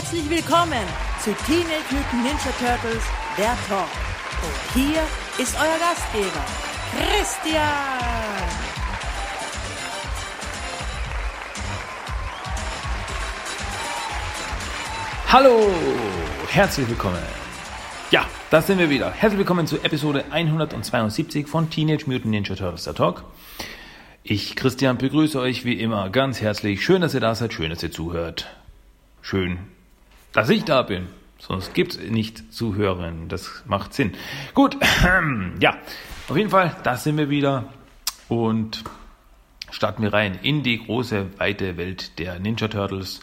Herzlich willkommen zu Teenage Mutant Ninja Turtles, der Talk. Und hier ist euer Gastgeber, Christian. Hallo, herzlich willkommen. Ja, da sind wir wieder. Herzlich willkommen zu Episode 172 von Teenage Mutant Ninja Turtles, der Talk. Ich, Christian, begrüße euch wie immer ganz herzlich. Schön, dass ihr da seid, schön, dass ihr zuhört. Schön, dass ich da bin. Sonst gibt's nicht zu hören. Das macht Sinn. Gut, ja, auf jeden Fall, da sind wir wieder und starten wir rein in die große, weite Welt der Ninja Turtles.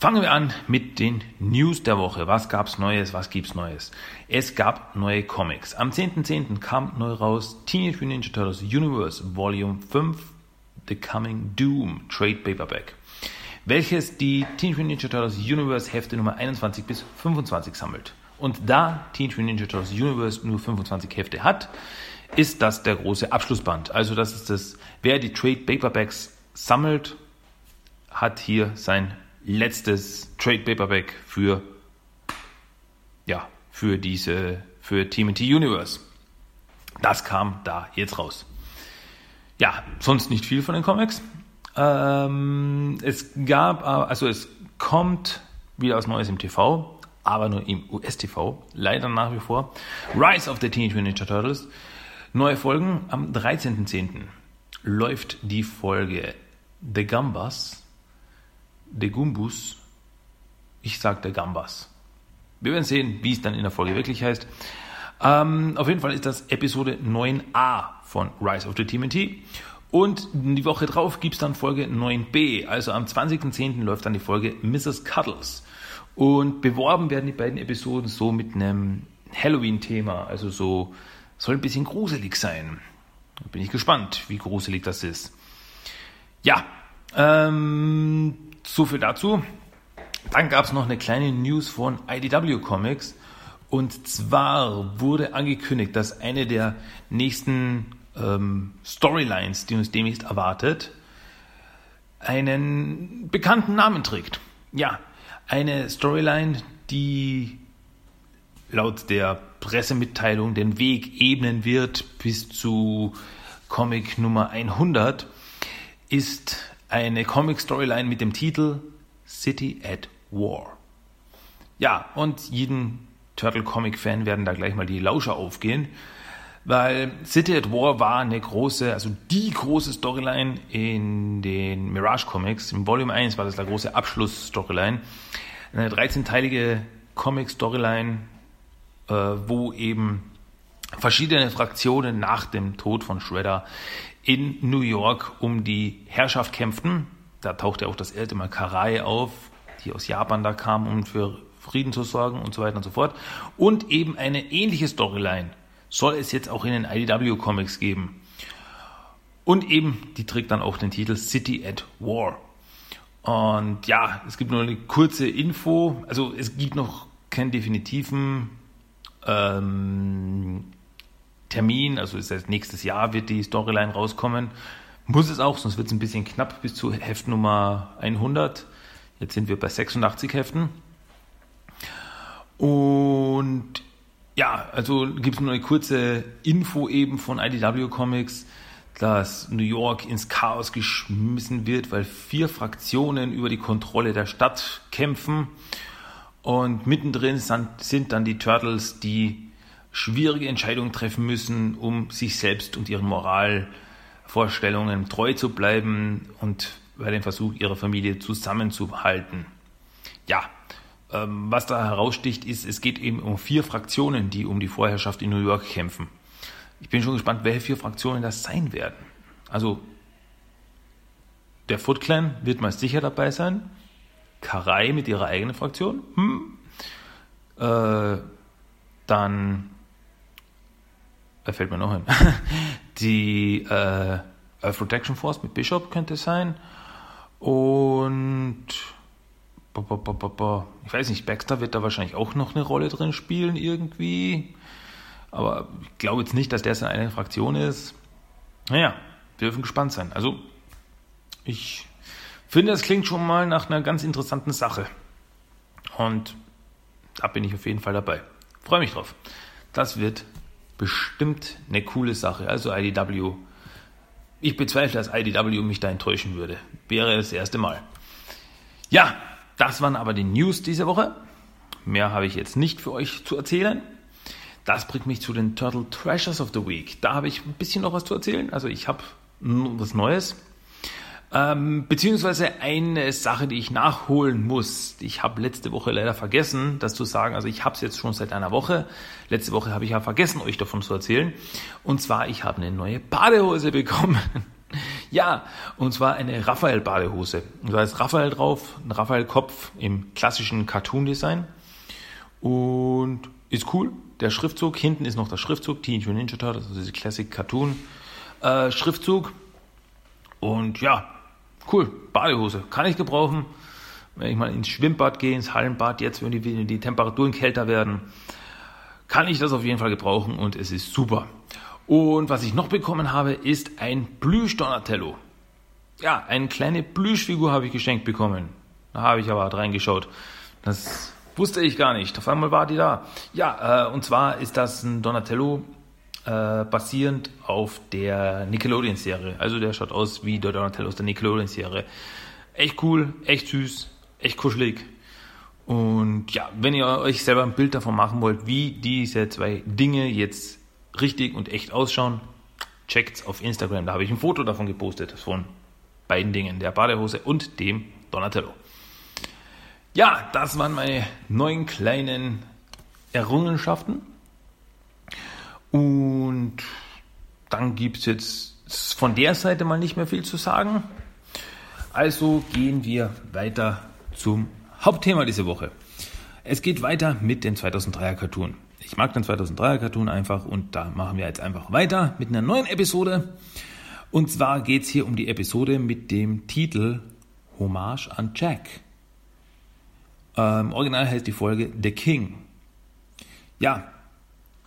Fangen wir an mit den News der Woche. Was gab's Neues? Was gibt's Neues? Es gab neue Comics. Am 10.10. .10. kam neu raus Teenage Mutant Ninja Turtles Universe Volume 5 The Coming Doom Trade Paperback, welches die Teenage Mutant Ninja Turtles Universe Hefte Nummer 21 bis 25 sammelt. Und da Teenage Mutant Ninja Turtles Universe nur 25 Hefte hat, ist das der große Abschlussband. Also das ist das, wer die Trade Paperbacks sammelt, hat hier sein letztes Trade Paperback für, ja, für diese, für TMT Universe. Das kam da jetzt raus. Ja, sonst nicht viel von den Comics. Ähm, es gab, also es kommt wieder was Neues im TV, aber nur im US-TV, leider nach wie vor. Rise of the Teenage Mutant Ninja Turtles. Neue Folgen am 13.10. läuft die Folge The Gambas de Gumbus. Ich sage der Gambas. Wir werden sehen, wie es dann in der Folge wirklich heißt. Ähm, auf jeden Fall ist das Episode 9a von Rise of the TMNT. Und die Woche drauf gibt es dann Folge 9b. Also am 20.10. läuft dann die Folge Mrs. Cuddles. Und beworben werden die beiden Episoden so mit einem Halloween-Thema. Also so, soll ein bisschen gruselig sein. Bin ich gespannt, wie gruselig das ist. Ja, ähm, so viel dazu. Dann gab es noch eine kleine News von IDW Comics. Und zwar wurde angekündigt, dass eine der nächsten ähm, Storylines, die uns demnächst erwartet, einen bekannten Namen trägt. Ja, eine Storyline, die laut der Pressemitteilung den Weg ebnen wird bis zu Comic Nummer 100, ist eine Comic-Storyline mit dem Titel City at War. Ja, und jeden Turtle-Comic-Fan werden da gleich mal die Lauscher aufgehen, weil City at War war eine große, also die große Storyline in den Mirage Comics. Im Volume 1 war das der große Abschluss-Storyline. Eine 13-teilige Comic-Storyline, äh, wo eben verschiedene Fraktionen nach dem Tod von Shredder in New York um die Herrschaft kämpften. Da tauchte auch das ältere Karai auf, die aus Japan da kam, um für Frieden zu sorgen und so weiter und so fort. Und eben eine ähnliche Storyline soll es jetzt auch in den IDW Comics geben. Und eben, die trägt dann auch den Titel City at War. Und ja, es gibt nur eine kurze Info. Also es gibt noch keinen definitiven ähm, Termin, also ist das nächstes Jahr wird die Storyline rauskommen. Muss es auch, sonst wird es ein bisschen knapp bis zu Heft Nummer 100. Jetzt sind wir bei 86 Heften. Und ja, also gibt es nur eine kurze Info eben von IDW Comics, dass New York ins Chaos geschmissen wird, weil vier Fraktionen über die Kontrolle der Stadt kämpfen. Und mittendrin sind dann die Turtles, die schwierige Entscheidungen treffen müssen, um sich selbst und ihren Moralvorstellungen treu zu bleiben und bei dem Versuch, ihre Familie zusammenzuhalten. Ja, was da heraussticht, ist, es geht eben um vier Fraktionen, die um die Vorherrschaft in New York kämpfen. Ich bin schon gespannt, welche vier Fraktionen das sein werden. Also, der Foot Clan wird meist sicher dabei sein. Karai mit ihrer eigenen Fraktion. Hm. Äh, dann da fällt mir noch ein. Die äh, Earth Protection Force mit Bishop könnte es sein. Und ich weiß nicht, Baxter wird da wahrscheinlich auch noch eine Rolle drin spielen irgendwie. Aber ich glaube jetzt nicht, dass der seine eine Fraktion ist. Naja, wir dürfen gespannt sein. Also, ich finde, das klingt schon mal nach einer ganz interessanten Sache. Und da bin ich auf jeden Fall dabei. Freue mich drauf. Das wird bestimmt eine coole Sache. Also IDW. Ich bezweifle, dass IDW mich da enttäuschen würde. Wäre das erste Mal. Ja, das waren aber die News diese Woche. Mehr habe ich jetzt nicht für euch zu erzählen. Das bringt mich zu den Turtle Treasures of the Week. Da habe ich ein bisschen noch was zu erzählen. Also ich habe was Neues. Ähm, beziehungsweise eine Sache, die ich nachholen muss. Ich habe letzte Woche leider vergessen, das zu sagen. Also ich habe es jetzt schon seit einer Woche. Letzte Woche habe ich ja vergessen, euch davon zu erzählen. Und zwar, ich habe eine neue Badehose bekommen. ja, und zwar eine Raphael-Badehose. Da ist Raphael drauf, ein Raphael-Kopf im klassischen Cartoon-Design. Und ist cool. Der Schriftzug, hinten ist noch der Schriftzug, Teenage Mutant Ninja Turtles, also diese Classic Cartoon äh, Schriftzug. Und ja, cool, Badehose, kann ich gebrauchen. Wenn ich mal ins Schwimmbad gehe, ins Hallenbad, jetzt, wenn die, die Temperaturen kälter werden, kann ich das auf jeden Fall gebrauchen und es ist super. Und was ich noch bekommen habe, ist ein Plüsch-Donatello. Ja, eine kleine Plüschfigur habe ich geschenkt bekommen. Da habe ich aber reingeschaut. Das wusste ich gar nicht. Auf einmal war die da. Ja, äh, und zwar ist das ein Donatello äh, basierend auf der Nickelodeon-Serie. Also der schaut aus wie der Donatello aus der Nickelodeon-Serie. Echt cool, echt süß, echt kuschelig. Und ja, wenn ihr euch selber ein Bild davon machen wollt, wie diese zwei Dinge jetzt richtig und echt ausschauen, checkt's auf Instagram. Da habe ich ein Foto davon gepostet, von beiden Dingen, der Badehose und dem Donatello. Ja, das waren meine neuen kleinen Errungenschaften. Und dann gibt es jetzt von der Seite mal nicht mehr viel zu sagen. Also gehen wir weiter zum Hauptthema diese Woche. Es geht weiter mit dem 2003er Cartoon. Ich mag den 2003er Cartoon einfach und da machen wir jetzt einfach weiter mit einer neuen Episode. Und zwar geht es hier um die Episode mit dem Titel Hommage an Jack. Ähm, original heißt die Folge The King. Ja,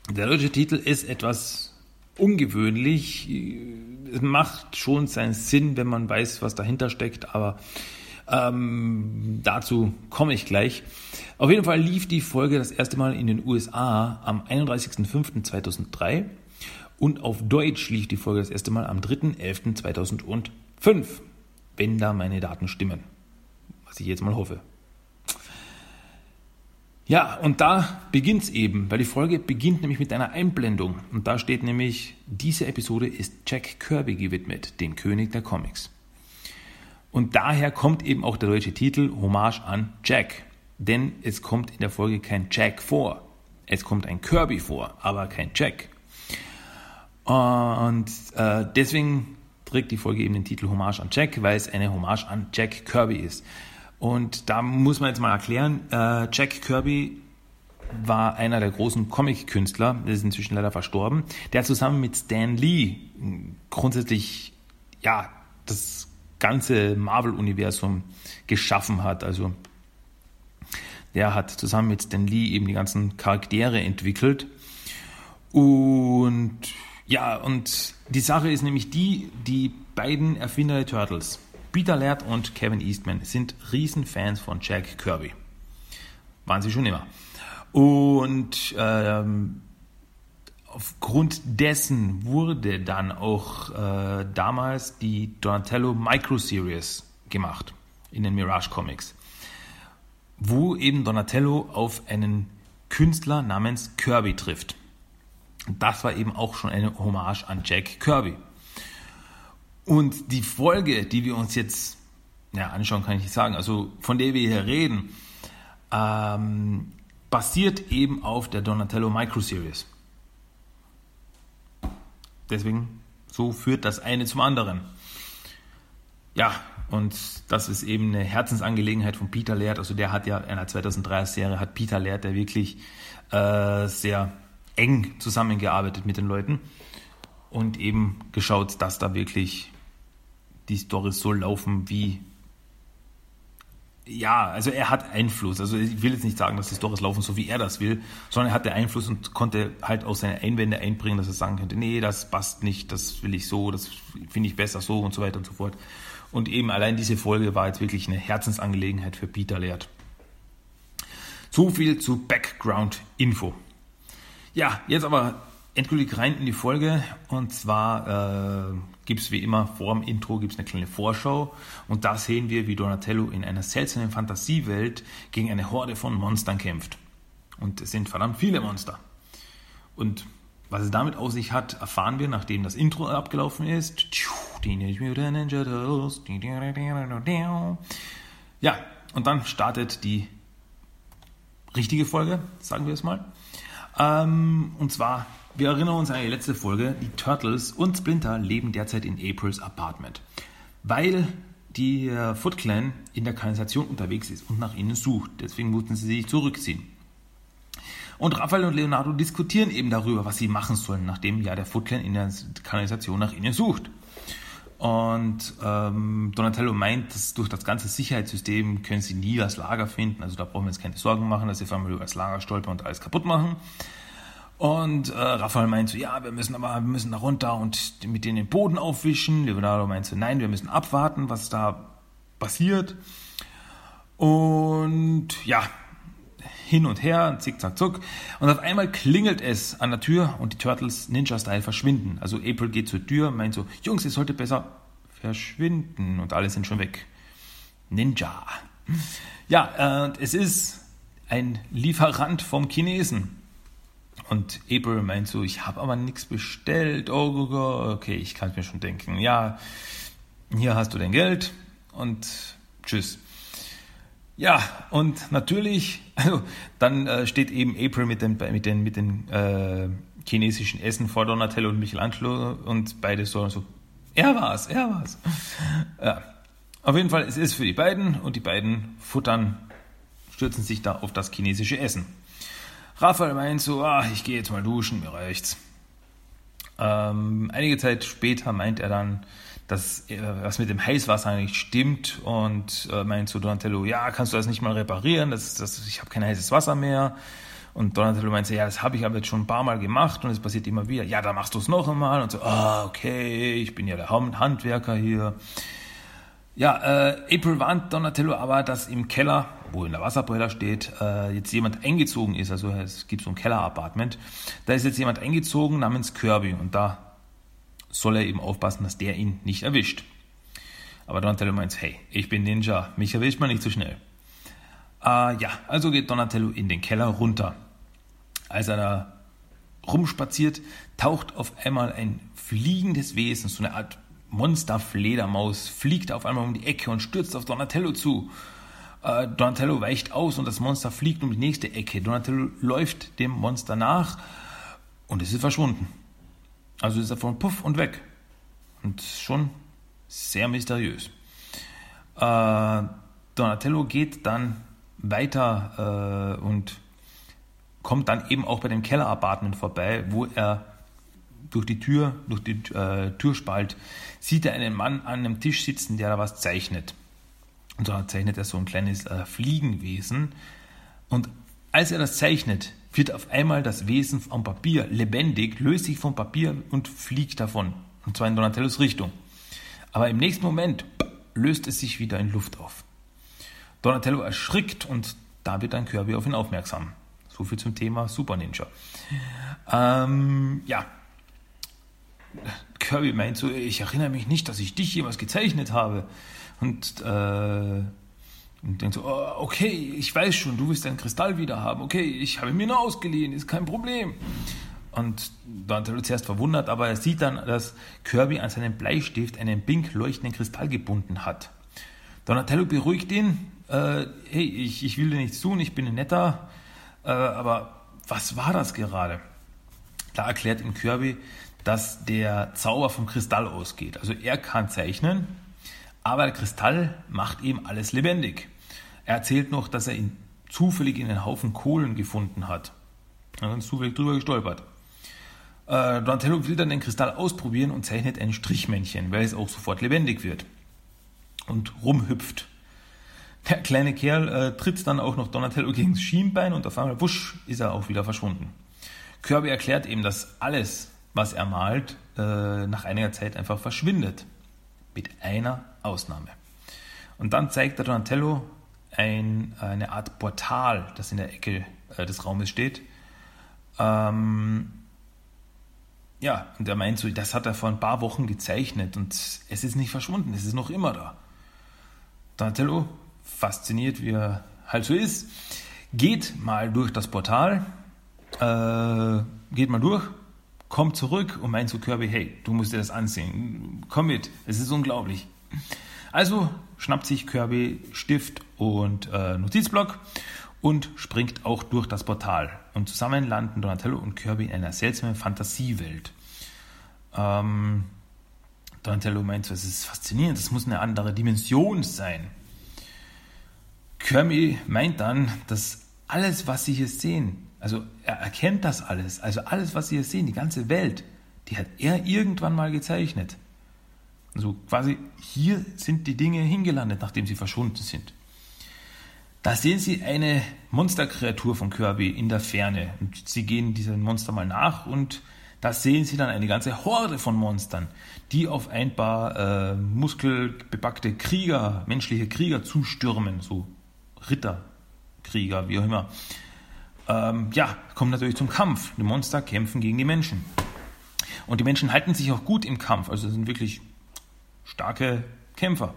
der deutsche Titel ist etwas ungewöhnlich. Es macht schon seinen Sinn, wenn man weiß, was dahinter steckt, aber ähm, dazu komme ich gleich. Auf jeden Fall lief die Folge das erste Mal in den USA am 31.05.2003 und auf Deutsch lief die Folge das erste Mal am 3.11.2005, wenn da meine Daten stimmen. Was ich jetzt mal hoffe. Ja, und da beginnt's eben, weil die Folge beginnt nämlich mit einer Einblendung. Und da steht nämlich, diese Episode ist Jack Kirby gewidmet, dem König der Comics. Und daher kommt eben auch der deutsche Titel Hommage an Jack. Denn es kommt in der Folge kein Jack vor. Es kommt ein Kirby vor, aber kein Jack. Und äh, deswegen trägt die Folge eben den Titel Hommage an Jack, weil es eine Hommage an Jack Kirby ist. Und da muss man jetzt mal erklären, äh, Jack Kirby war einer der großen Comic-Künstler, der ist inzwischen leider verstorben, der zusammen mit Stan Lee grundsätzlich ja das ganze Marvel-Universum geschaffen hat. Also der hat zusammen mit Stan Lee eben die ganzen Charaktere entwickelt. Und ja, und die Sache ist nämlich die, die beiden Erfinder der Turtles, Peter Laird und Kevin Eastman sind Riesenfans von Jack Kirby. Waren sie schon immer. Und ähm, aufgrund dessen wurde dann auch äh, damals die Donatello Micro Series gemacht in den Mirage Comics, wo eben Donatello auf einen Künstler namens Kirby trifft. Das war eben auch schon eine Hommage an Jack Kirby. Und die Folge, die wir uns jetzt ja, anschauen, kann ich nicht sagen, also von der wir hier reden, ähm, basiert eben auf der Donatello Micro Series. Deswegen, so führt das eine zum anderen. Ja, und das ist eben eine Herzensangelegenheit von Peter Laird. Also der hat ja in der 2003er Serie, hat Peter Laird, der wirklich äh, sehr eng zusammengearbeitet mit den Leuten und eben geschaut, dass da wirklich die Storys so laufen, wie ja, also er hat Einfluss. Also ich will jetzt nicht sagen, dass die Storys laufen so, wie er das will, sondern er hatte Einfluss und konnte halt auch seine Einwände einbringen, dass er sagen könnte, nee, das passt nicht, das will ich so, das finde ich besser so und so weiter und so fort. Und eben allein diese Folge war jetzt wirklich eine Herzensangelegenheit für Peter Laird. So viel zu Background-Info. Ja, jetzt aber endgültig rein in die Folge. Und zwar äh, gibt es wie immer vor dem Intro gibt's eine kleine Vorschau. Und da sehen wir, wie Donatello in einer seltsamen Fantasiewelt gegen eine Horde von Monstern kämpft. Und es sind verdammt viele Monster. Und was es damit aus sich hat, erfahren wir, nachdem das Intro abgelaufen ist. Ja, und dann startet die richtige Folge, sagen wir es mal. Ähm, und zwar, wir erinnern uns an die letzte Folge, die Turtles und Splinter leben derzeit in Aprils Apartment. Weil die Foot Clan in der Kanalisation unterwegs ist und nach ihnen sucht. Deswegen mussten sie sich zurückziehen. Und Raphael und Leonardo diskutieren eben darüber, was sie machen sollen, nachdem ja der Foot Clan in der Kanalisation nach ihnen sucht. Und ähm, Donatello meint, dass durch das ganze Sicherheitssystem können sie nie das Lager finden. Also da brauchen wir uns keine Sorgen machen, dass sie vor allem über das Lager stolpern und alles kaputt machen. Und äh, Raphael meint so, ja, wir müssen aber, wir müssen da runter und mit denen den Boden aufwischen. Leonardo meint so, nein, wir müssen abwarten, was da passiert. Und ja, hin und her, zick, zack, zuck. Und auf einmal klingelt es an der Tür und die Turtles Ninja-Style verschwinden. Also April geht zur Tür, meint so, Jungs, ihr solltet besser verschwinden. Und alle sind schon weg. Ninja. Ja, äh, es ist ein Lieferant vom Chinesen. Und April meint so, ich habe aber nichts bestellt. Oh, okay, ich kann es mir schon denken. Ja, hier hast du dein Geld und tschüss. Ja, und natürlich, also dann äh, steht eben April mit den, mit den, mit den äh, chinesischen Essen vor Donatello und Michelangelo und beide so, so er war's, er war's. Ja. Auf jeden Fall, es ist für die beiden und die beiden futtern, stürzen sich da auf das chinesische Essen. Raphael meint so, ah, ich gehe jetzt mal duschen, mir reicht's. Ähm, einige Zeit später meint er dann, dass äh, was mit dem Heißwasser nicht stimmt und äh, meint zu Donatello, ja, kannst du das nicht mal reparieren? Das, das, ich habe kein heißes Wasser mehr. Und Donatello meint, ja, das habe ich aber jetzt schon ein paar Mal gemacht und es passiert immer wieder. Ja, dann machst du es noch einmal und so, ah, okay, ich bin ja der Handwerker hier. Ja, äh, April warnt Donatello aber, dass im Keller, wo in der Wasserboiler steht, äh, jetzt jemand eingezogen ist. Also es gibt so ein Keller-Apartment. Da ist jetzt jemand eingezogen namens Kirby und da soll er eben aufpassen, dass der ihn nicht erwischt. Aber Donatello meint, hey, ich bin Ninja, mich erwischt man nicht so schnell. Äh, ja, also geht Donatello in den Keller runter. Als er da rumspaziert, taucht auf einmal ein fliegendes Wesen, so eine Art Monsterfledermaus, fliegt auf einmal um die Ecke und stürzt auf Donatello zu. Äh, Donatello weicht aus und das Monster fliegt um die nächste Ecke. Donatello läuft dem Monster nach und es ist verschwunden. Also ist er von Puff und weg. Und schon sehr mysteriös. Äh, Donatello geht dann weiter äh, und kommt dann eben auch bei dem Keller-Apartment vorbei, wo er durch die Tür, durch die äh, Türspalt, sieht er einen Mann an einem Tisch sitzen, der da was zeichnet. Und da zeichnet er so ein kleines äh, Fliegenwesen. Und als er das zeichnet, wird auf einmal das Wesen am Papier lebendig, löst sich vom Papier und fliegt davon. Und zwar in Donatellos Richtung. Aber im nächsten Moment löst es sich wieder in Luft auf. Donatello erschrickt und da wird dann Kirby auf ihn aufmerksam. So viel zum Thema Super Ninja. Ähm, ja. Kirby meint so, ich erinnere mich nicht, dass ich dich jemals gezeichnet habe. Und äh, und denkt so, oh, okay, ich weiß schon, du willst deinen Kristall wieder haben. Okay, ich habe ihn mir nur ausgeliehen, ist kein Problem. Und Donatello zuerst verwundert, aber er sieht dann, dass Kirby an seinem Bleistift einen pink leuchtenden Kristall gebunden hat. Donatello beruhigt ihn, äh, hey, ich, ich will dir nichts tun, ich bin ein netter, äh, aber was war das gerade? Da erklärt ihm Kirby, dass der Zauber vom Kristall ausgeht. Also er kann zeichnen, aber der Kristall macht ihm alles lebendig. Er erzählt noch, dass er ihn zufällig in einen Haufen Kohlen gefunden hat. Er ist zufällig drüber gestolpert. Äh, Donatello will dann den Kristall ausprobieren und zeichnet ein Strichmännchen, weil es auch sofort lebendig wird und rumhüpft. Der kleine Kerl äh, tritt dann auch noch Donatello gegen das Schienbein und auf einmal, wusch, ist er auch wieder verschwunden. Kirby erklärt ihm, dass alles, was er malt, äh, nach einiger Zeit einfach verschwindet. Mit einer Ausnahme. Und dann zeigt der Donatello ein, eine Art Portal, das in der Ecke äh, des Raumes steht. Ähm, ja, und er meint so, das hat er vor ein paar Wochen gezeichnet und es ist nicht verschwunden, es ist noch immer da. Donatello, fasziniert wie er halt so ist, geht mal durch das Portal, äh, geht mal durch, kommt zurück und meint zu Kirby, hey, du musst dir das ansehen, komm mit, es ist unglaublich. Also schnappt sich Kirby Stift und äh, Notizblock und springt auch durch das Portal. Und zusammen landen Donatello und Kirby in einer seltsamen Fantasiewelt. Ähm, Donatello meint, es ist faszinierend, das muss eine andere Dimension sein. Kirby meint dann, dass alles, was sie hier sehen, also er erkennt das alles, also alles, was sie hier sehen, die ganze Welt, die hat er irgendwann mal gezeichnet. Also quasi hier sind die Dinge hingelandet, nachdem sie verschwunden sind. Da sehen Sie eine Monsterkreatur von Kirby in der Ferne. Und Sie gehen diesem Monster mal nach und da sehen Sie dann eine ganze Horde von Monstern, die auf ein paar äh, muskelbepackte Krieger, menschliche Krieger zustürmen, so Ritterkrieger, wie auch immer. Ähm, ja, kommen natürlich zum Kampf. Die Monster kämpfen gegen die Menschen. Und die Menschen halten sich auch gut im Kampf, also sind wirklich starke Kämpfer.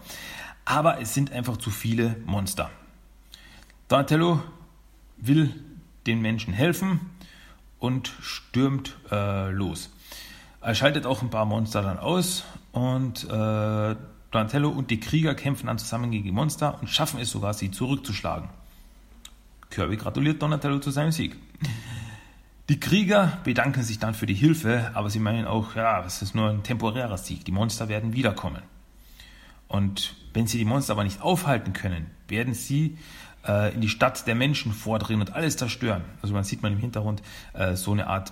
Aber es sind einfach zu viele Monster. Donatello will den Menschen helfen und stürmt äh, los. Er schaltet auch ein paar Monster dann aus und äh, Donatello und die Krieger kämpfen dann zusammen gegen die Monster und schaffen es sogar, sie zurückzuschlagen. Kirby gratuliert Donatello zu seinem Sieg. Die Krieger bedanken sich dann für die Hilfe, aber sie meinen auch, ja, es ist nur ein temporärer Sieg. Die Monster werden wiederkommen. Und wenn sie die Monster aber nicht aufhalten können, werden sie äh, in die Stadt der Menschen vordringen und alles zerstören. Also man sieht man im Hintergrund äh, so eine Art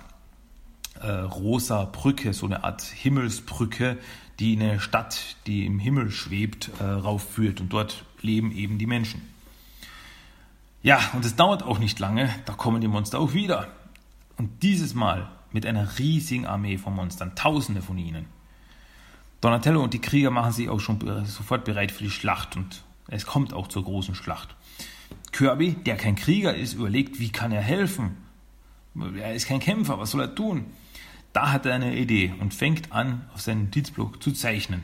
äh, rosa Brücke, so eine Art Himmelsbrücke, die in eine Stadt, die im Himmel schwebt, äh, raufführt und dort leben eben die Menschen. Ja, und es dauert auch nicht lange, da kommen die Monster auch wieder. Und dieses Mal mit einer riesigen Armee von Monstern, tausende von ihnen. Donatello und die Krieger machen sich auch schon sofort bereit für die Schlacht und es kommt auch zur großen Schlacht. Kirby, der kein Krieger ist, überlegt, wie kann er helfen? Er ist kein Kämpfer, was soll er tun? Da hat er eine Idee und fängt an, auf seinem Notizblock zu zeichnen.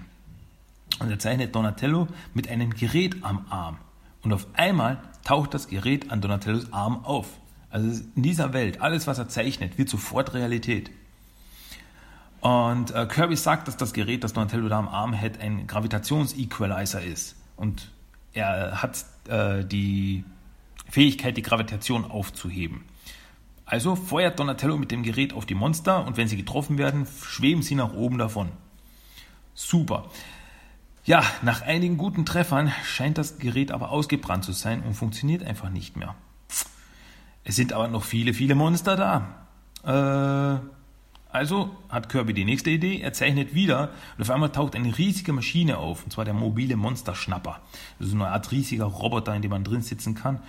Und er zeichnet Donatello mit einem Gerät am Arm. Und auf einmal taucht das Gerät an Donatellos Arm auf. Also in dieser Welt, alles was er zeichnet, wird sofort Realität. Und äh, Kirby sagt, dass das Gerät, das Donatello da am Arm hat, ein Gravitations-Equalizer ist. Und er hat äh, die Fähigkeit, die Gravitation aufzuheben. Also feuert Donatello mit dem Gerät auf die Monster und wenn sie getroffen werden, schweben sie nach oben davon. Super. Ja, nach einigen guten Treffern scheint das Gerät aber ausgebrannt zu sein und funktioniert einfach nicht mehr. Es sind aber noch viele, viele Monster da. Äh, also hat Kirby die nächste Idee, er zeichnet wieder und auf einmal taucht eine riesige Maschine auf, und zwar der mobile Monsterschnapper. Das ist eine Art riesiger Roboter, in dem man drin sitzen kann.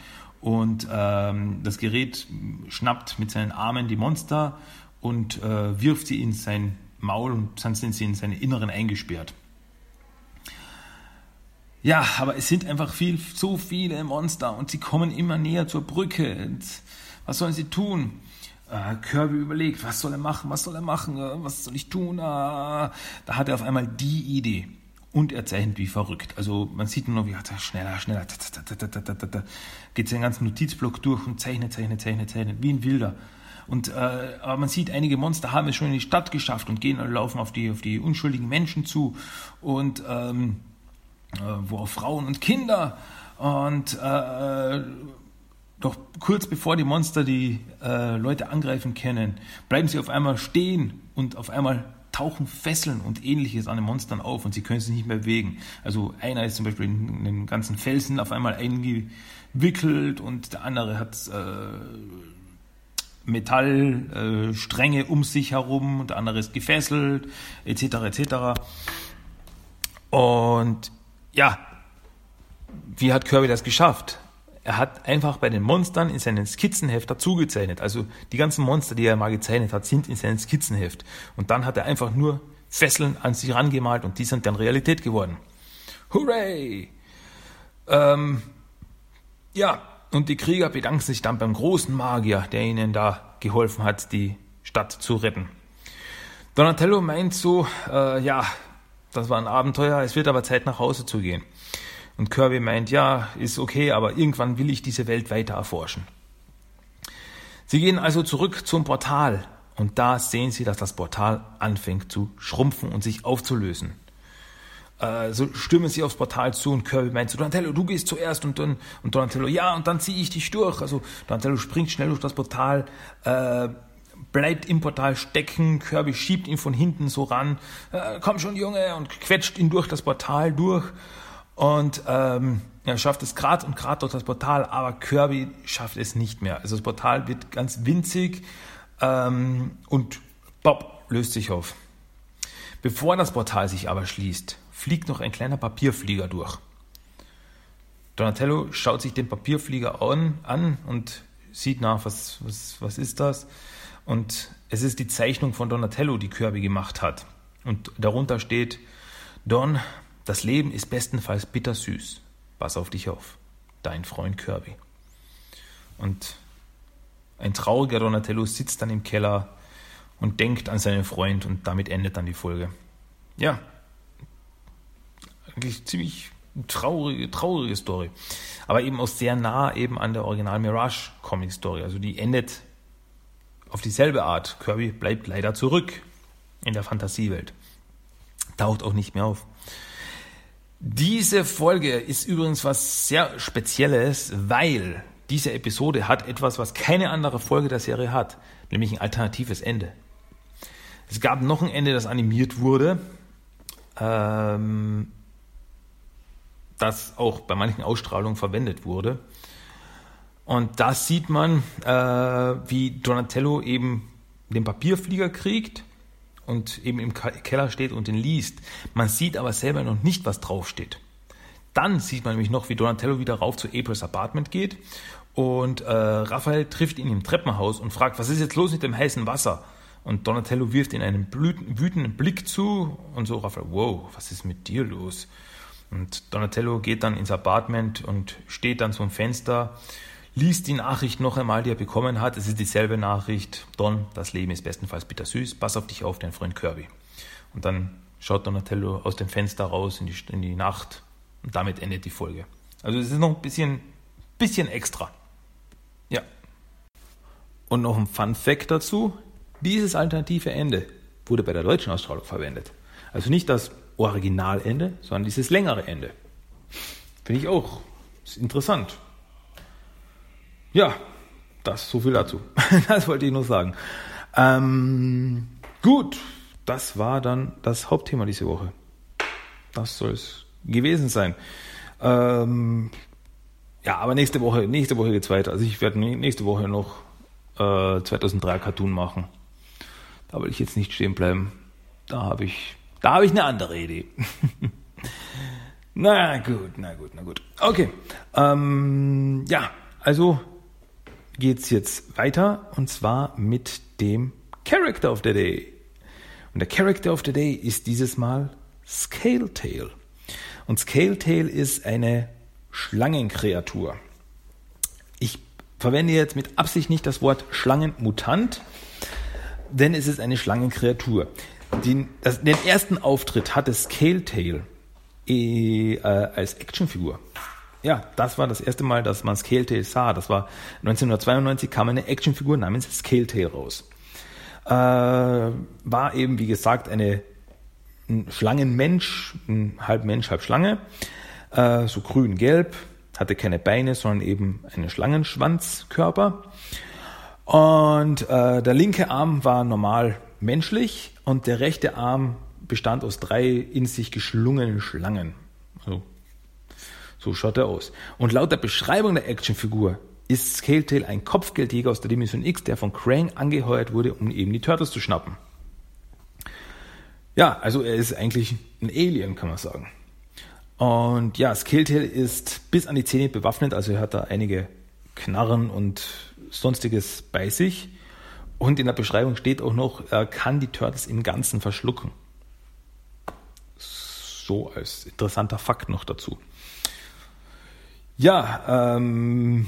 Und ähm, das Gerät schnappt mit seinen Armen die Monster und äh, wirft sie in sein Maul und dann sind sie in seine Inneren eingesperrt. Ja, aber es sind einfach viel, so viele Monster und sie kommen immer näher zur Brücke. Und was sollen sie tun? Äh, Kirby überlegt, was soll er machen, was soll er machen, äh, was soll ich tun? Äh, da hat er auf einmal die Idee. Und er zeichnet wie verrückt. Also man sieht nur noch, wie er schneller, schneller, geht seinen ganzen Notizblock durch und zeichnet, zeichnet, zeichnet, zeichnet, wie ein Wilder. Und äh, aber man sieht, einige Monster haben es schon in die Stadt geschafft und gehen und laufen auf die, auf die unschuldigen Menschen zu und ähm, äh, wo auch Frauen und Kinder und äh, doch kurz bevor die Monster die äh, Leute angreifen können, bleiben sie auf einmal stehen und auf einmal tauchen Fesseln und ähnliches an den Monstern auf und sie können sich nicht mehr bewegen. Also einer ist zum Beispiel in den ganzen Felsen auf einmal eingewickelt und der andere hat äh, Metallstränge äh, um sich herum und der andere ist gefesselt, etc. etc. Und ja, wie hat Kirby das geschafft? er hat einfach bei den Monstern in seinen Skizzenheft dazugezeichnet. Also die ganzen Monster, die er mal gezeichnet hat, sind in seinem Skizzenheft. Und dann hat er einfach nur Fesseln an sich rangemalt und die sind dann Realität geworden. Hooray! Ähm, ja, und die Krieger bedanken sich dann beim großen Magier, der ihnen da geholfen hat, die Stadt zu retten. Donatello meint so, äh, ja, das war ein Abenteuer, es wird aber Zeit nach Hause zu gehen. Und Kirby meint, ja, ist okay, aber irgendwann will ich diese Welt weiter erforschen. Sie gehen also zurück zum Portal und da sehen sie, dass das Portal anfängt zu schrumpfen und sich aufzulösen. Äh, so stürmen sie aufs Portal zu und Kirby meint so, Donatello, du gehst zuerst und dann, und Donatello, ja, und dann ziehe ich dich durch. Also Donatello springt schnell durch das Portal, äh, bleibt im Portal stecken, Kirby schiebt ihn von hinten so ran, äh, komm schon Junge, und quetscht ihn durch das Portal durch. Und ähm, er schafft es gerade und gerade durch das Portal, aber Kirby schafft es nicht mehr. Also das Portal wird ganz winzig ähm, und Bob löst sich auf. Bevor das Portal sich aber schließt, fliegt noch ein kleiner Papierflieger durch. Donatello schaut sich den Papierflieger an, an und sieht nach, was, was, was ist das? Und es ist die Zeichnung von Donatello, die Kirby gemacht hat. Und darunter steht, Don, das Leben ist bestenfalls bittersüß. Pass auf dich auf. Dein Freund Kirby. Und ein trauriger Donatello sitzt dann im Keller und denkt an seinen Freund und damit endet dann die Folge. Ja, eigentlich ziemlich traurige, traurige Story. Aber eben auch sehr nah eben an der Original Mirage Comic Story. Also die endet auf dieselbe Art. Kirby bleibt leider zurück in der Fantasiewelt. Taucht auch nicht mehr auf. Diese Folge ist übrigens was sehr Spezielles, weil diese Episode hat etwas, was keine andere Folge der Serie hat, nämlich ein alternatives Ende. Es gab noch ein Ende, das animiert wurde, ähm, das auch bei manchen Ausstrahlungen verwendet wurde. Und da sieht man, äh, wie Donatello eben den Papierflieger kriegt und eben im Keller steht und den liest. Man sieht aber selber noch nicht, was draufsteht. Dann sieht man nämlich noch, wie Donatello wieder rauf zu Aprils Apartment geht und äh, Raphael trifft ihn im Treppenhaus und fragt, was ist jetzt los mit dem heißen Wasser? Und Donatello wirft ihn einen wütenden Blick zu und so Raphael, wow, was ist mit dir los? Und Donatello geht dann ins Apartment und steht dann zum Fenster liest die Nachricht noch einmal, die er bekommen hat. Es ist dieselbe Nachricht. Don, das Leben ist bestenfalls bittersüß. Pass auf dich auf, dein Freund Kirby. Und dann schaut Donatello aus dem Fenster raus in die, in die Nacht und damit endet die Folge. Also es ist noch ein bisschen, bisschen extra. Ja. Und noch ein Fun Fact dazu. Dieses alternative Ende wurde bei der deutschen Ausstrahlung verwendet. Also nicht das Originalende, sondern dieses längere Ende. Finde ich auch interessant. Ja, das so viel dazu. das wollte ich nur sagen. Ähm, gut, das war dann das Hauptthema diese Woche. Das soll es gewesen sein. Ähm, ja, aber nächste Woche, nächste Woche geht's weiter. Also ich werde nächste Woche noch äh, 2003 Cartoon machen. Da will ich jetzt nicht stehen bleiben. Da habe ich, da habe ich eine andere Idee. na gut, na gut, na gut. Okay. Ähm, ja, also geht's jetzt weiter und zwar mit dem Character of the Day. Und der Character of the Day ist dieses Mal Scaletail. Und Scaletail ist eine Schlangenkreatur. Ich verwende jetzt mit Absicht nicht das Wort Schlangenmutant, denn es ist eine Schlangenkreatur. Den, das, den ersten Auftritt hatte Scaletail äh, als Actionfigur ja, das war das erste Mal, dass man Scaletail sah. Das war 1992 kam eine Actionfigur namens Scaletail raus. Äh, war eben, wie gesagt, eine ein Schlangenmensch, ein halb Mensch, halb Schlange, äh, so grün-gelb, hatte keine Beine, sondern eben einen Schlangenschwanzkörper. Und äh, der linke Arm war normal menschlich und der rechte Arm bestand aus drei in sich geschlungenen Schlangen. So schaut er aus. Und laut der Beschreibung der Actionfigur ist Scaletail ein Kopfgeldjäger aus der Dimension X, der von Krang angeheuert wurde, um eben die Turtles zu schnappen. Ja, also er ist eigentlich ein Alien, kann man sagen. Und ja, Scaletail ist bis an die Zähne bewaffnet, also er hat da einige Knarren und sonstiges bei sich. Und in der Beschreibung steht auch noch, er kann die Turtles im Ganzen verschlucken. So als interessanter Fakt noch dazu. Ja, ähm,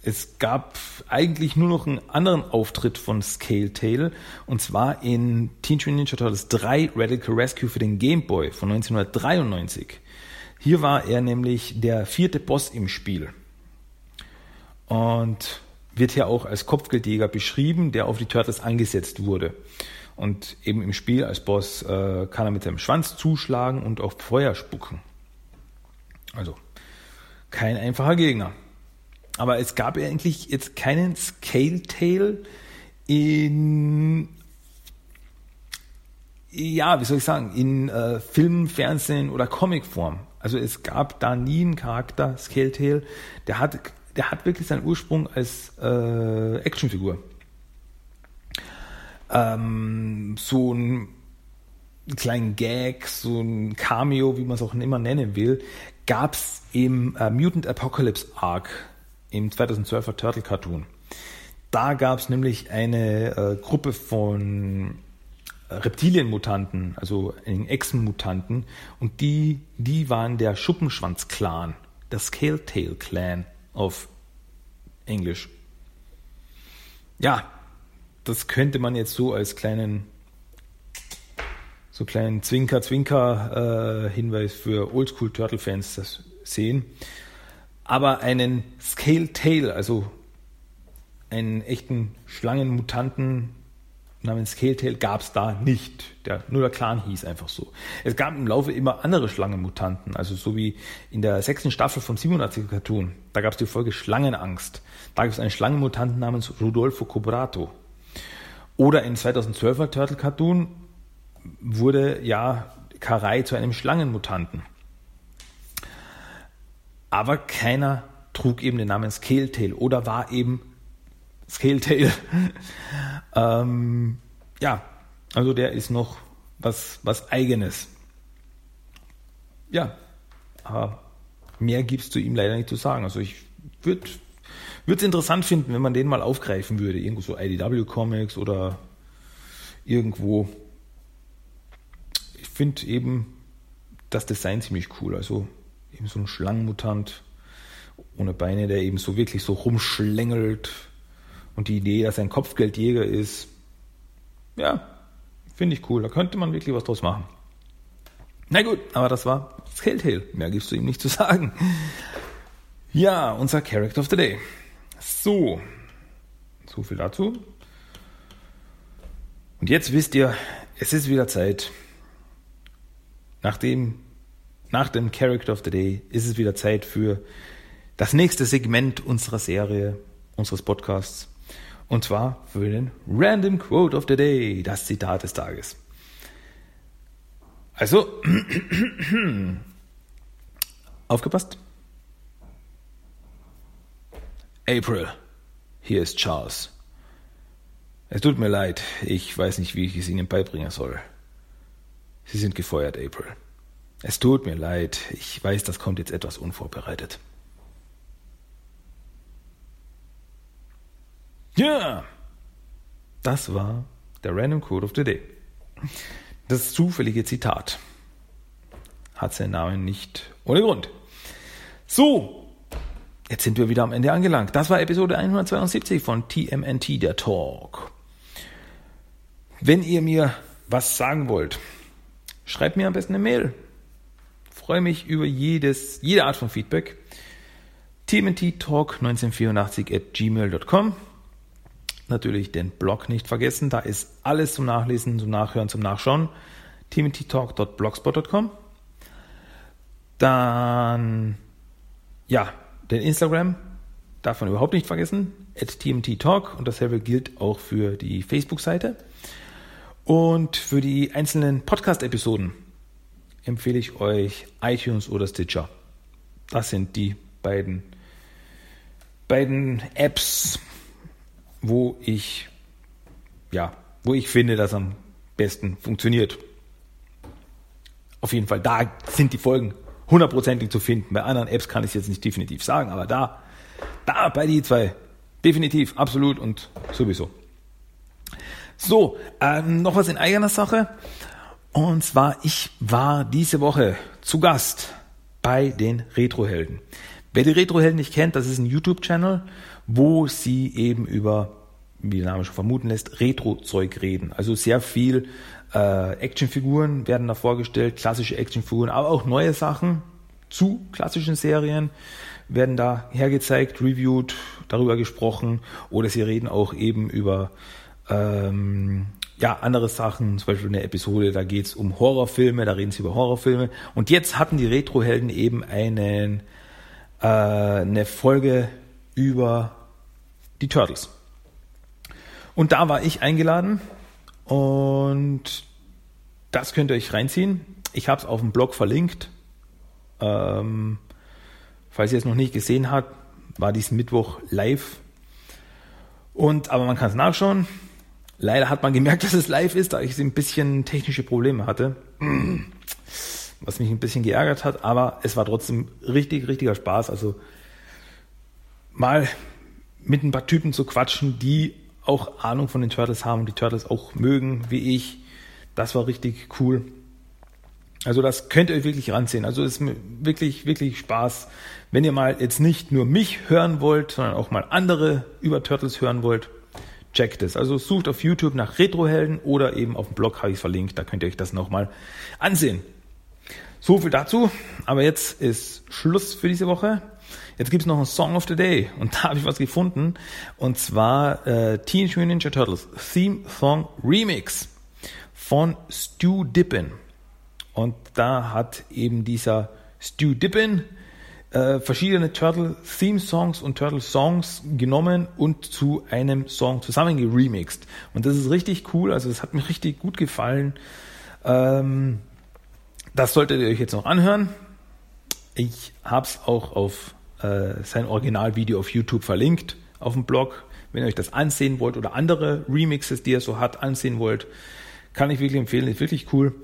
es gab eigentlich nur noch einen anderen Auftritt von Scale Tail und zwar in Teenage Mutant Ninja Turtles 3 Radical Rescue für den Game Boy von 1993. Hier war er nämlich der vierte Boss im Spiel und wird hier auch als Kopfgeldjäger beschrieben, der auf die Turtles angesetzt wurde. Und eben im Spiel als Boss äh, kann er mit seinem Schwanz zuschlagen und auf Feuer spucken. Also kein einfacher Gegner. Aber es gab eigentlich jetzt keinen Scale Tail in ja, wie soll ich sagen, in äh, Film, Fernsehen oder Comicform. Also es gab da nie einen Charakter, Scale Tail, der hat, der hat wirklich seinen Ursprung als äh, Actionfigur. Ähm, so ein kleinen Gag, so ein Cameo, wie man es auch immer nennen will, gab es im äh, Mutant Apocalypse Arc im 2012er Turtle Cartoon. Da gab es nämlich eine äh, Gruppe von äh, Reptilienmutanten, also Echsenmutanten, und die, die waren der Schuppenschwanz-Clan, der Scale-Tail-Clan auf Englisch. Ja, das könnte man jetzt so als kleinen so kleinen Zwinker-Zwinker-Hinweis äh, für Oldschool-Turtle-Fans sehen aber einen Scale Tail, also einen echten Schlangenmutanten namens Scale Tail gab es da nicht. Der, nur der Clan hieß einfach so. Es gab im Laufe immer andere Schlangenmutanten, also so wie in der sechsten Staffel vom 87er Cartoon. Da gab es die Folge Schlangenangst. Da gibt es einen Schlangenmutanten namens Rudolfo Cobrato. Oder in 2012er Turtle Cartoon wurde ja Karai zu einem Schlangenmutanten aber keiner trug eben den Namen Scaletail oder war eben Scaletail. ähm, ja, also der ist noch was, was eigenes. Ja, aber mehr gibt es zu ihm leider nicht zu sagen. Also ich würde es interessant finden, wenn man den mal aufgreifen würde. Irgendwo so IDW Comics oder irgendwo. Finde eben das Design ziemlich cool. Also eben so ein Schlangenmutant ohne Beine, der eben so wirklich so rumschlängelt und die Idee, dass er ein Kopfgeldjäger ist, ja, finde ich cool. Da könnte man wirklich was draus machen. Na gut, aber das war Skelltail. Mehr gibst du ihm nicht zu sagen. Ja, unser Character of the Day. So, so viel dazu. Und jetzt wisst ihr, es ist wieder Zeit, nachdem nach dem Character of the Day ist es wieder Zeit für das nächste Segment unserer Serie, unseres Podcasts. Und zwar für den Random Quote of the Day, das Zitat des Tages. Also, aufgepasst. April, hier ist Charles. Es tut mir leid, ich weiß nicht, wie ich es Ihnen beibringen soll. Sie sind gefeuert, April. Es tut mir leid, ich weiß, das kommt jetzt etwas unvorbereitet. Ja, das war der Random Code of the Day. Das zufällige Zitat hat seinen Namen nicht ohne Grund. So, jetzt sind wir wieder am Ende angelangt. Das war Episode 172 von TMNT, der Talk. Wenn ihr mir was sagen wollt, schreibt mir am besten eine Mail freue mich über jedes, jede Art von Feedback. tmnttalk1984 at gmail.com. Natürlich den Blog nicht vergessen, da ist alles zum Nachlesen, zum Nachhören, zum Nachschauen. tmnttalk.blogspot.com. Dann, ja, den Instagram, davon überhaupt nicht vergessen, at tmttalk und dasselbe gilt auch für die Facebook-Seite. Und für die einzelnen Podcast-Episoden empfehle ich euch iTunes oder Stitcher. Das sind die beiden, beiden Apps, wo ich, ja, wo ich finde, dass am besten funktioniert. Auf jeden Fall, da sind die Folgen hundertprozentig zu finden. Bei anderen Apps kann ich es jetzt nicht definitiv sagen, aber da, da bei die zwei definitiv, absolut und sowieso. So, ähm, noch was in eigener Sache. Und zwar, ich war diese Woche zu Gast bei den Retrohelden. Wer die Retrohelden nicht kennt, das ist ein YouTube-Channel, wo sie eben über, wie der Name schon vermuten lässt, Retro-Zeug reden. Also sehr viel äh, Actionfiguren werden da vorgestellt, klassische Actionfiguren, aber auch neue Sachen zu klassischen Serien werden da hergezeigt, reviewed, darüber gesprochen oder sie reden auch eben über ähm, ja, andere Sachen, zum Beispiel eine Episode, da geht's um Horrorfilme, da reden sie über Horrorfilme. Und jetzt hatten die Retrohelden eben einen, äh, eine Folge über die Turtles. Und da war ich eingeladen und das könnt ihr euch reinziehen. Ich habe es auf dem Blog verlinkt. Ähm, falls ihr es noch nicht gesehen habt, war diesen Mittwoch live. Und aber man kann es nachschauen. Leider hat man gemerkt, dass es live ist, da ich ein bisschen technische Probleme hatte. Was mich ein bisschen geärgert hat, aber es war trotzdem richtig, richtiger Spaß. Also mal mit ein paar Typen zu quatschen, die auch Ahnung von den Turtles haben und die Turtles auch mögen, wie ich. Das war richtig cool. Also das könnt ihr euch wirklich ranziehen. Also es ist wirklich, wirklich Spaß. Wenn ihr mal jetzt nicht nur mich hören wollt, sondern auch mal andere über Turtles hören wollt, checkt es. Also sucht auf YouTube nach Retrohelden oder eben auf dem Blog habe ich es verlinkt. Da könnt ihr euch das nochmal ansehen. So viel dazu. Aber jetzt ist Schluss für diese Woche. Jetzt gibt es noch einen Song of the Day und da habe ich was gefunden und zwar äh, Teenage Mutant Ninja Turtles Theme Song Remix von Stu Dippin. Und da hat eben dieser Stu Dippin äh, verschiedene Turtle Theme Songs und Turtle Songs genommen und zu einem Song zusammen geremixed. Und das ist richtig cool, also das hat mir richtig gut gefallen. Ähm, das solltet ihr euch jetzt noch anhören. Ich habe es auch auf äh, sein Originalvideo auf YouTube verlinkt, auf dem Blog. Wenn ihr euch das ansehen wollt oder andere Remixes, die er so hat, ansehen wollt, kann ich wirklich empfehlen, ist wirklich cool.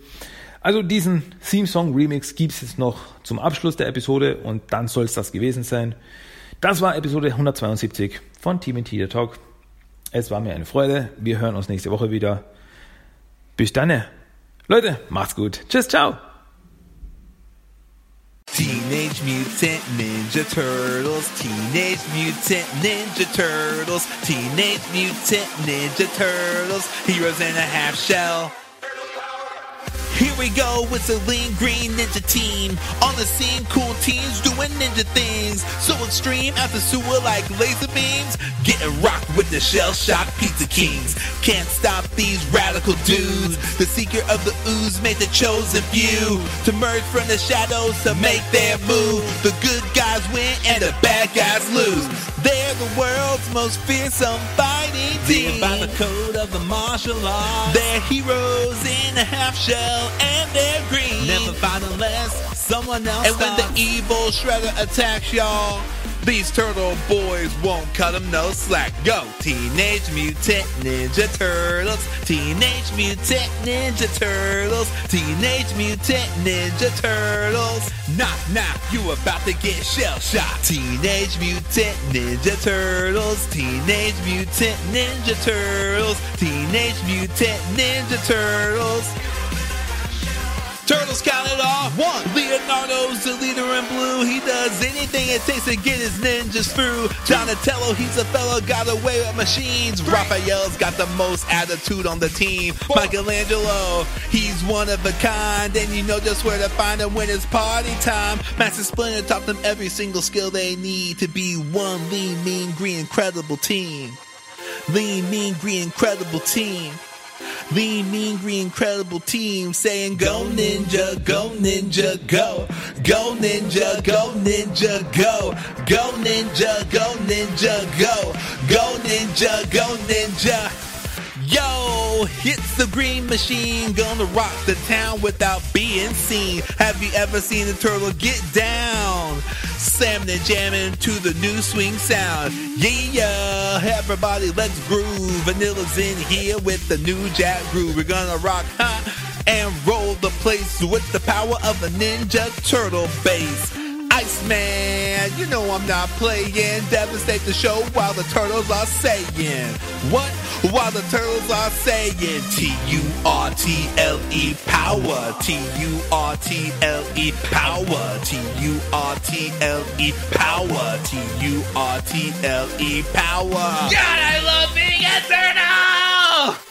Also diesen Theme Song Remix gibt es jetzt noch zum Abschluss der Episode und dann soll es das gewesen sein. Das war Episode 172 von Team T Talk. Es war mir eine Freude. Wir hören uns nächste Woche wieder. Bis dann. Leute, macht's gut. Tschüss, ciao. Teenage Mutant Ninja Turtles, Teenage Mutant Ninja Turtles, Teenage Mutant Ninja Turtles, heroes in a half shell. Here we go with the lean green ninja team. On the scene, cool teens doing ninja things. So extreme out the sewer like laser beams. Getting rocked with the shell shock pizza kings. Can't stop these radical dudes. The secret of the ooze made the chosen few. To merge from the shadows to make their move. The good guys win and the bad guys lose. They're the world's most fearsome fighting team. by the code of the martial law. They're heroes in a half shell and they're green. Never find unless someone else. And when the evil shredder attacks y'all. These turtle boys won't cut them no slack. Go! Teenage Mutant Ninja Turtles. Teenage Mutant Ninja Turtles. Teenage Mutant Ninja Turtles. Knock, knock, you about to get shell shocked. Teenage Mutant Ninja Turtles. Teenage Mutant Ninja Turtles. Teenage Mutant Ninja Turtles. Turtles count it off. One. Leonardo's the leader in blue. He does anything it takes to get his ninjas through. Donatello, he's a fellow got away with machines. Raphael's got the most attitude on the team. Michelangelo, he's one of a kind. And you know just where to find him when it's party time. Master Splinter taught them every single skill they need to be one lean, mean, green, incredible team. Lean, mean, green, incredible team. Lean, mean, green, incredible team saying, Go ninja, go ninja, go. Go ninja, go ninja, go. Go ninja, go ninja, go. Go ninja, go ninja. Yo, it's the green machine, gonna rock the town without being seen. Have you ever seen a turtle get down? Slamming and jamming to the new swing sound. Yeah, everybody, let's groove. Vanilla's in here with the new jack groove. We're gonna rock, huh? And roll the place with the power of a ninja turtle bass. Iceman, you know I'm not playing. Devastate the show while the turtles are saying what? While the turtles are saying T U R T L E power. T U R T L E power. T U R T L E power. T U R T L E power. God, I love being a turtle!